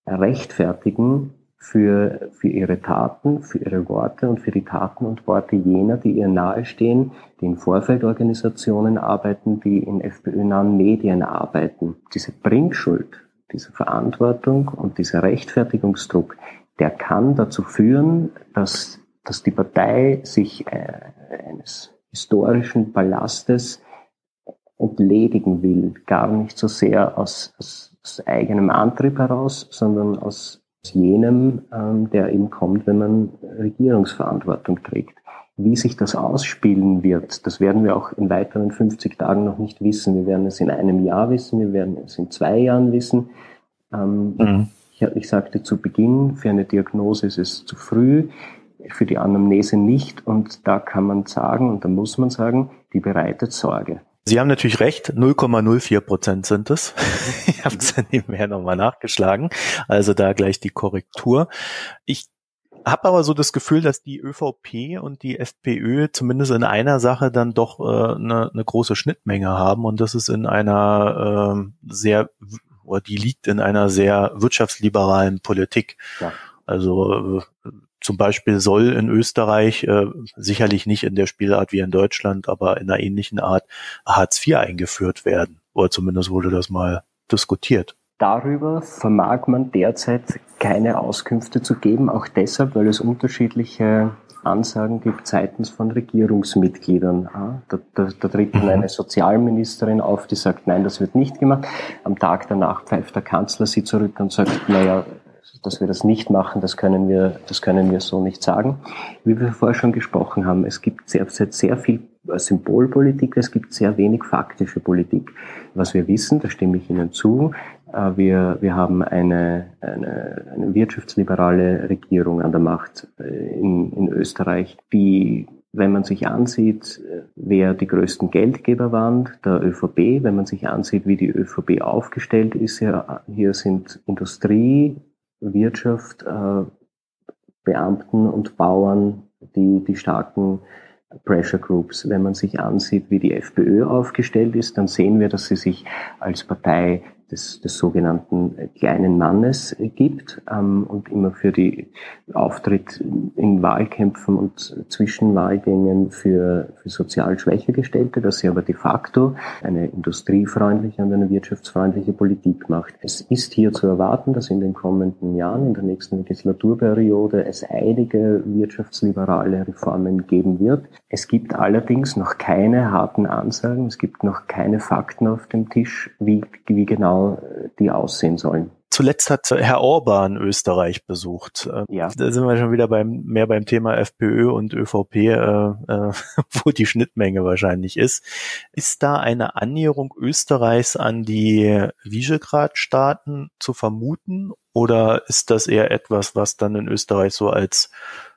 rechtfertigen für, für ihre Taten, für ihre Worte und für die Taten und Worte jener, die ihr nahestehen, die in Vorfeldorganisationen arbeiten, die in FPÖ-nahen Medien arbeiten. Diese Bringschuld, diese Verantwortung und dieser Rechtfertigungsdruck, der kann dazu führen, dass, dass die Partei sich äh, eines historischen Ballastes entledigen will, gar nicht so sehr aus, aus, aus eigenem Antrieb heraus, sondern aus jenem, ähm, der eben kommt, wenn man Regierungsverantwortung trägt. Wie sich das ausspielen wird, das werden wir auch in weiteren 50 Tagen noch nicht wissen. Wir werden es in einem Jahr wissen, wir werden es in zwei Jahren wissen. Ähm, mhm. ich, ich sagte zu Beginn, für eine Diagnose ist es zu früh, für die Anamnese nicht. Und da kann man sagen, und da muss man sagen, die bereitet Sorge. Sie haben natürlich recht, 0,04 Prozent sind es. [laughs] ich habe es ja nebenher nochmal nachgeschlagen. Also da gleich die Korrektur. Ich habe aber so das Gefühl, dass die ÖVP und die FPÖ zumindest in einer Sache dann doch äh, eine, eine große Schnittmenge haben und das ist in einer äh, sehr, oder die liegt in einer sehr wirtschaftsliberalen Politik. Ja. Also äh, zum Beispiel soll in Österreich äh, sicherlich nicht in der Spielart wie in Deutschland, aber in einer ähnlichen Art Hartz IV eingeführt werden. Oder zumindest wurde das mal diskutiert. Darüber vermag man derzeit keine Auskünfte zu geben, auch deshalb, weil es unterschiedliche Ansagen gibt seitens von Regierungsmitgliedern. Da, da, da tritt dann mhm. eine Sozialministerin auf, die sagt, nein, das wird nicht gemacht. Am Tag danach pfeift der Kanzler sie zurück und sagt, naja, dass wir das nicht machen, das können wir, das können wir so nicht sagen. Wie wir vorher schon gesprochen haben, es gibt sehr, sehr viel Symbolpolitik, es gibt sehr wenig faktische Politik. Was wir wissen, da stimme ich Ihnen zu, äh, wir, wir haben eine, eine, eine wirtschaftsliberale Regierung an der Macht äh, in, in Österreich, die wenn man sich ansieht, äh, wer die größten Geldgeber waren, der ÖVP, wenn man sich ansieht, wie die ÖVP aufgestellt ist, hier, hier sind Industrie, Wirtschaft, äh, Beamten und Bauern, die die starken Pressure Groups. Wenn man sich ansieht, wie die FPÖ aufgestellt ist, dann sehen wir, dass sie sich als Partei des, des sogenannten kleinen Mannes gibt ähm, und immer für die Auftritt in Wahlkämpfen und Zwischenwahlgängen für, für sozial schwächer gestellte, dass sie aber de facto eine industriefreundliche und eine wirtschaftsfreundliche Politik macht. Es ist hier zu erwarten, dass in den kommenden Jahren, in der nächsten Legislaturperiode, es einige wirtschaftsliberale Reformen geben wird. Es gibt allerdings noch keine harten Ansagen, es gibt noch keine Fakten auf dem Tisch, wie, wie genau die aussehen sollen. Zuletzt hat Herr Orban Österreich besucht. Äh, ja. Da sind wir schon wieder beim, mehr beim Thema FPÖ und ÖVP, äh, äh, [laughs] wo die Schnittmenge wahrscheinlich ist. Ist da eine Annäherung Österreichs an die Visegrad-Staaten zu vermuten oder ist das eher etwas, was dann in Österreich so als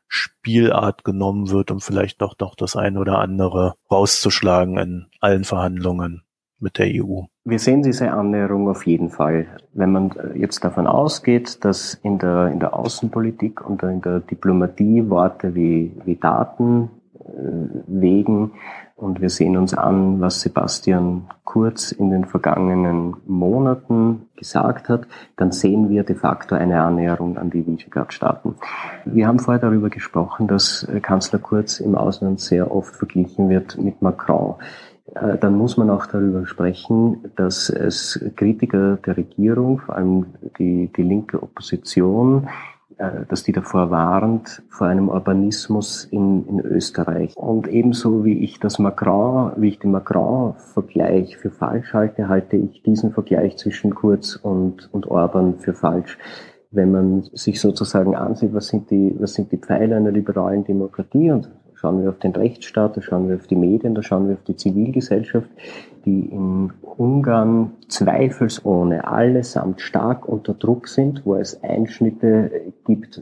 Spielart genommen wird, um vielleicht doch noch das eine oder andere rauszuschlagen in allen Verhandlungen? Mit der EU? Wir sehen diese Annäherung auf jeden Fall. Wenn man jetzt davon ausgeht, dass in der, in der Außenpolitik und in der Diplomatie Worte wie, wie Daten äh, wegen und wir sehen uns an, was Sebastian Kurz in den vergangenen Monaten gesagt hat, dann sehen wir de facto eine Annäherung an die Visegrad-Staaten. Wir haben vorher darüber gesprochen, dass Kanzler Kurz im Ausland sehr oft verglichen wird mit Macron. Äh, dann muss man auch darüber sprechen, dass es Kritiker der Regierung, vor allem die, die linke Opposition, äh, dass die davor warnt, vor einem Urbanismus in, in Österreich. Und ebenso wie ich das Macron, wie ich den Macron-Vergleich für falsch halte, halte ich diesen Vergleich zwischen Kurz und, und Orban für falsch. Wenn man sich sozusagen ansieht, was sind die, was sind die Pfeiler einer liberalen Demokratie und schauen wir auf den Rechtsstaat, da schauen wir auf die Medien, da schauen wir auf die Zivilgesellschaft, die in Ungarn zweifelsohne allesamt stark unter Druck sind, wo es Einschnitte gibt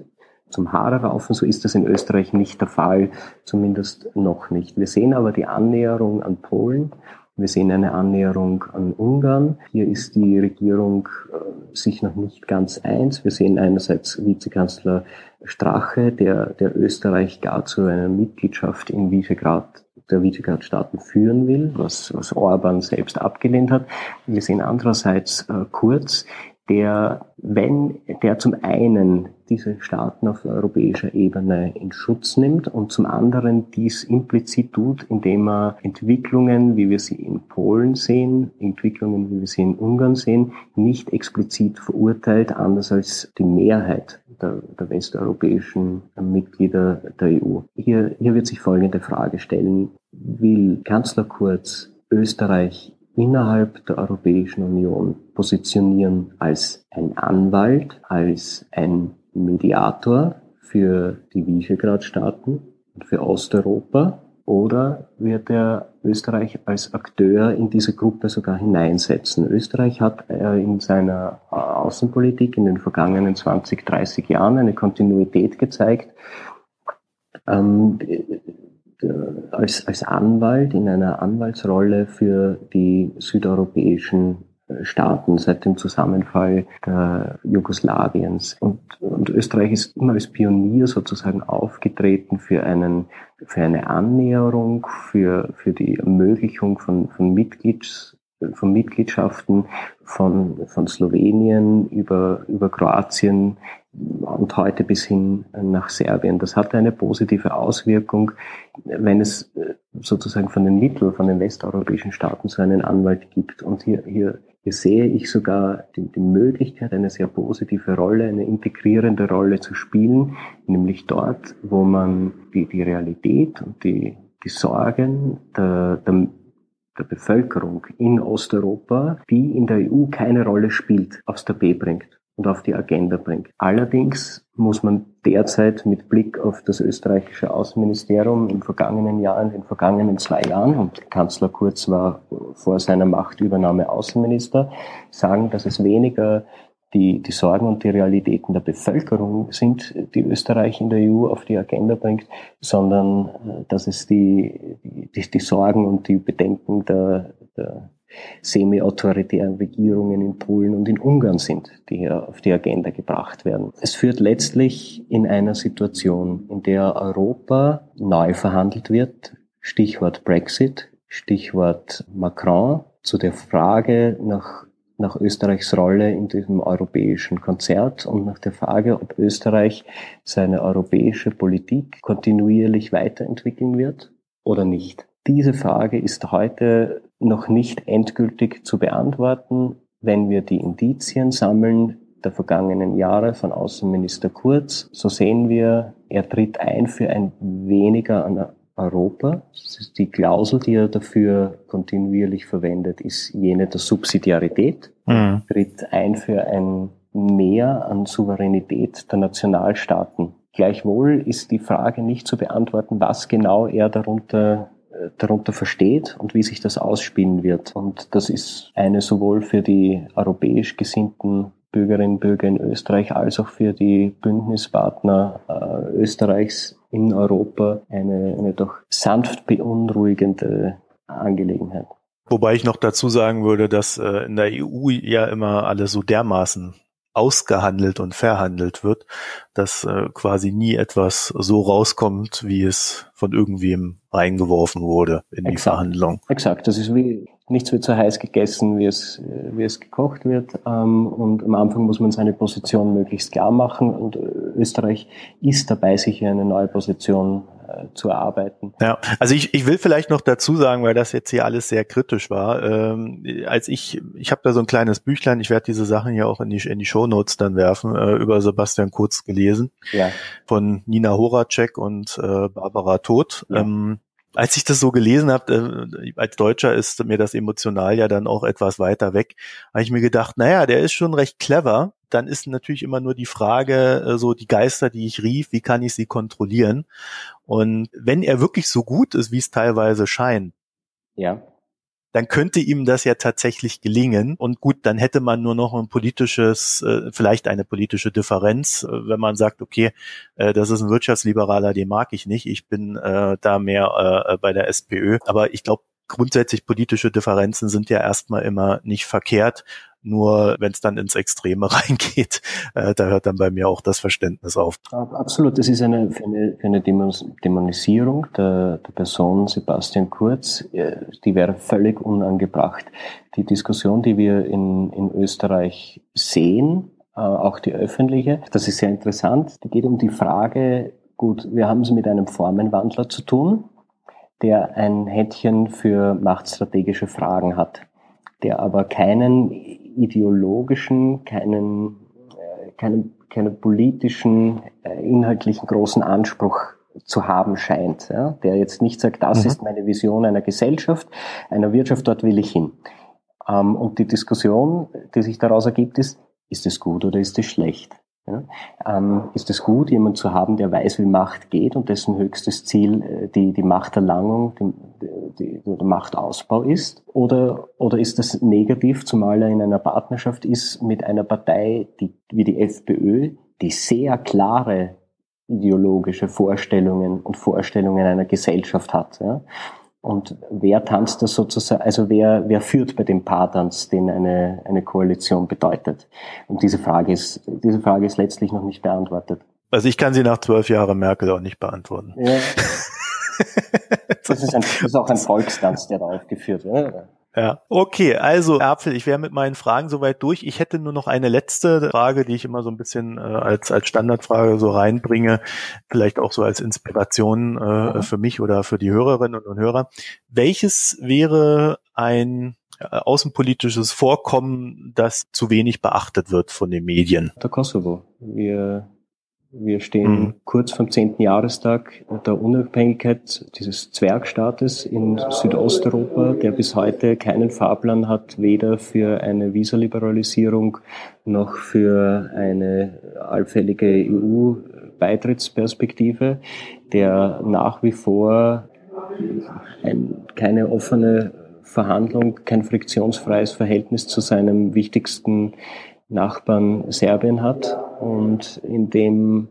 zum Haare raufen. So ist das in Österreich nicht der Fall, zumindest noch nicht. Wir sehen aber die Annäherung an Polen. Wir sehen eine Annäherung an Ungarn. Hier ist die Regierung äh, sich noch nicht ganz eins. Wir sehen einerseits Vizekanzler Strache, der, der Österreich gar zu einer Mitgliedschaft in Visegrad der Visegrad-Staaten führen will, was, was Orban selbst abgelehnt hat. Wir sehen andererseits äh, Kurz, der, wenn der zum einen diese Staaten auf europäischer Ebene in Schutz nimmt und zum anderen dies implizit tut, indem er Entwicklungen, wie wir sie in Polen sehen, Entwicklungen, wie wir sie in Ungarn sehen, nicht explizit verurteilt, anders als die Mehrheit der, der westeuropäischen Mitglieder der EU. Hier, hier wird sich folgende Frage stellen. Will Kanzler Kurz Österreich innerhalb der Europäischen Union positionieren als ein Anwalt, als ein Mediator für die Visegrad-Staaten und für Osteuropa oder wird er Österreich als Akteur in diese Gruppe sogar hineinsetzen? Österreich hat äh, in seiner äh, Außenpolitik in den vergangenen 20, 30 Jahren eine Kontinuität gezeigt, ähm, als, als Anwalt in einer Anwaltsrolle für die südeuropäischen äh, Staaten seit dem Zusammenfall der Jugoslawiens. Und, und Österreich ist immer als Pionier sozusagen aufgetreten für einen, für eine Annäherung, für, für die Ermöglichung von, von Mitglieds, von Mitgliedschaften von, von Slowenien über, über Kroatien und heute bis hin nach Serbien. Das hatte eine positive Auswirkung, wenn es äh, sozusagen von den Mitteln, von den westeuropäischen Staaten so einen Anwalt gibt. Und hier, hier, hier sehe ich sogar die, die Möglichkeit, eine sehr positive Rolle, eine integrierende Rolle zu spielen, nämlich dort, wo man die, die Realität und die, die Sorgen der, der der Bevölkerung in Osteuropa, die in der EU keine Rolle spielt, aufs Tapet bringt und auf die Agenda bringt. Allerdings muss man derzeit mit Blick auf das österreichische Außenministerium im vergangenen Jahr, in den vergangenen zwei Jahren, und Kanzler Kurz war vor seiner Machtübernahme Außenminister, sagen, dass es weniger die, die Sorgen und die Realitäten der Bevölkerung sind, die Österreich in der EU auf die Agenda bringt, sondern äh, dass es die, die, die Sorgen und die Bedenken der, der semi-autoritären Regierungen in Polen und in Ungarn sind, die hier auf die Agenda gebracht werden. Es führt letztlich in einer Situation, in der Europa neu verhandelt wird Stichwort Brexit, Stichwort Macron, zu der Frage nach, nach Österreichs Rolle in diesem europäischen Konzert und nach der Frage, ob Österreich seine europäische Politik kontinuierlich weiterentwickeln wird oder nicht. Diese Frage ist heute noch nicht endgültig zu beantworten, wenn wir die Indizien sammeln der vergangenen Jahre von Außenminister Kurz. So sehen wir, er tritt ein für ein weniger an Europa. Die Klausel, die er dafür kontinuierlich verwendet, ist jene der Subsidiarität. Mhm. Tritt ein für ein Mehr an Souveränität der Nationalstaaten. Gleichwohl ist die Frage nicht zu beantworten, was genau er darunter darunter versteht und wie sich das ausspielen wird. Und das ist eine sowohl für die europäisch gesinnten Bürgerinnen und Bürger in Österreich als auch für die Bündnispartner äh, Österreichs in Europa eine, eine doch sanft beunruhigende Angelegenheit. Wobei ich noch dazu sagen würde, dass äh, in der EU ja immer alles so dermaßen ausgehandelt und verhandelt wird, dass äh, quasi nie etwas so rauskommt, wie es von irgendwem reingeworfen wurde in Exakt. die Verhandlung. Exakt, das ist wie nichts wird so heiß gegessen, wie es, wie es gekocht wird. Ähm, und am Anfang muss man seine Position möglichst klar machen. Und Österreich ist dabei, sich eine neue Position äh, zu erarbeiten. Ja, also ich, ich will vielleicht noch dazu sagen, weil das jetzt hier alles sehr kritisch war. Ähm, als ich, ich habe da so ein kleines Büchlein, ich werde diese Sachen hier auch in die, in die Shownotes dann werfen, äh, über Sebastian Kurz gelesen. Ja. Von Nina Horacek und äh, Barbara Todt. Ja. Ähm, als ich das so gelesen habe, äh, als Deutscher ist mir das emotional ja dann auch etwas weiter weg, habe ich mir gedacht, naja, der ist schon recht clever. Dann ist natürlich immer nur die Frage, äh, so die Geister, die ich rief, wie kann ich sie kontrollieren? Und wenn er wirklich so gut ist, wie es teilweise scheint, ja dann könnte ihm das ja tatsächlich gelingen. Und gut, dann hätte man nur noch ein politisches, äh, vielleicht eine politische Differenz, äh, wenn man sagt, okay, äh, das ist ein Wirtschaftsliberaler, den mag ich nicht. Ich bin da mehr bei der SPÖ. Aber ich glaube, grundsätzlich politische Differenzen sind ja erstmal immer nicht verkehrt. Nur wenn es dann ins Extreme [laughs] reingeht, äh, da hört dann bei mir auch das Verständnis auf. Absolut, das ist eine, eine, eine Dämonisierung der, der Person Sebastian Kurz, äh, die wäre völlig unangebracht. Die Diskussion, die wir in, in Österreich sehen, äh, auch die öffentliche, das ist sehr interessant, die geht um die Frage, gut, wir haben es mit einem Formenwandler zu tun, der ein Händchen für machtstrategische Fragen hat, der aber keinen ideologischen, keinen, äh, keinen, keinen politischen, äh, inhaltlichen großen Anspruch zu haben scheint, ja? der jetzt nicht sagt, das mhm. ist meine Vision einer Gesellschaft, einer Wirtschaft, dort will ich hin. Ähm, und die Diskussion, die sich daraus ergibt, ist, ist es gut oder ist es schlecht? Ja, ähm, ist es gut, jemand zu haben, der weiß, wie Macht geht und dessen höchstes Ziel äh, die, die Machterlangung, die, die, der Machtausbau ist? Oder, oder ist das negativ, zumal er in einer Partnerschaft ist mit einer Partei die, wie die FPÖ, die sehr klare ideologische Vorstellungen und Vorstellungen einer Gesellschaft hat? Ja? Und wer tanzt das sozusagen, also wer, wer führt bei dem Paartanz, den eine, eine Koalition bedeutet? Und diese Frage ist, diese Frage ist letztlich noch nicht beantwortet. Also ich kann sie nach zwölf Jahren Merkel auch nicht beantworten. Ja. [laughs] das, ist ein, das ist auch ein Volkstanz, der da aufgeführt wird. Ja, okay, also Apfel, ich wäre mit meinen Fragen soweit durch. Ich hätte nur noch eine letzte Frage, die ich immer so ein bisschen äh, als, als Standardfrage so reinbringe, vielleicht auch so als Inspiration äh, mhm. für mich oder für die Hörerinnen und Hörer. Welches wäre ein äh, außenpolitisches Vorkommen, das zu wenig beachtet wird von den Medien? Der Kosovo. Wir wir stehen mhm. kurz vom 10. Jahrestag der Unabhängigkeit dieses Zwergstaates in Südosteuropa, der bis heute keinen Fahrplan hat, weder für eine Visaliberalisierung noch für eine allfällige EU-Beitrittsperspektive, der nach wie vor ein, keine offene Verhandlung, kein friktionsfreies Verhältnis zu seinem wichtigsten Nachbarn Serbien hat und in dem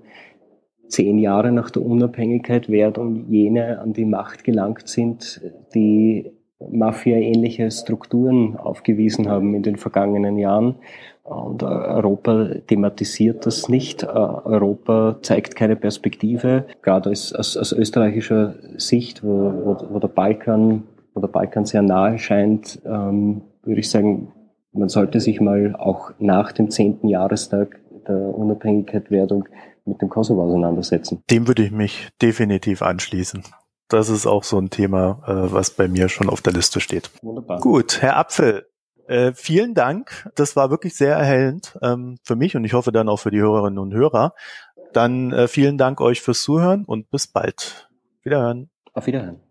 zehn Jahre nach der Unabhängigkeit werden jene an die Macht gelangt sind, die Mafia-ähnliche Strukturen aufgewiesen haben in den vergangenen Jahren. Und Europa thematisiert das nicht. Europa zeigt keine Perspektive, gerade aus, aus, aus österreichischer Sicht, wo, wo, wo, der Balkan, wo der Balkan sehr nahe scheint, ähm, würde ich sagen, man sollte sich mal auch nach dem zehnten Jahrestag der Unabhängigkeitswerdung mit dem Kosovo auseinandersetzen. Dem würde ich mich definitiv anschließen. Das ist auch so ein Thema, äh, was bei mir schon auf der Liste steht. Wunderbar. Gut, Herr Apfel, äh, vielen Dank. Das war wirklich sehr erhellend ähm, für mich und ich hoffe dann auch für die Hörerinnen und Hörer. Dann äh, vielen Dank euch fürs Zuhören und bis bald. Wiederhören. Auf Wiederhören.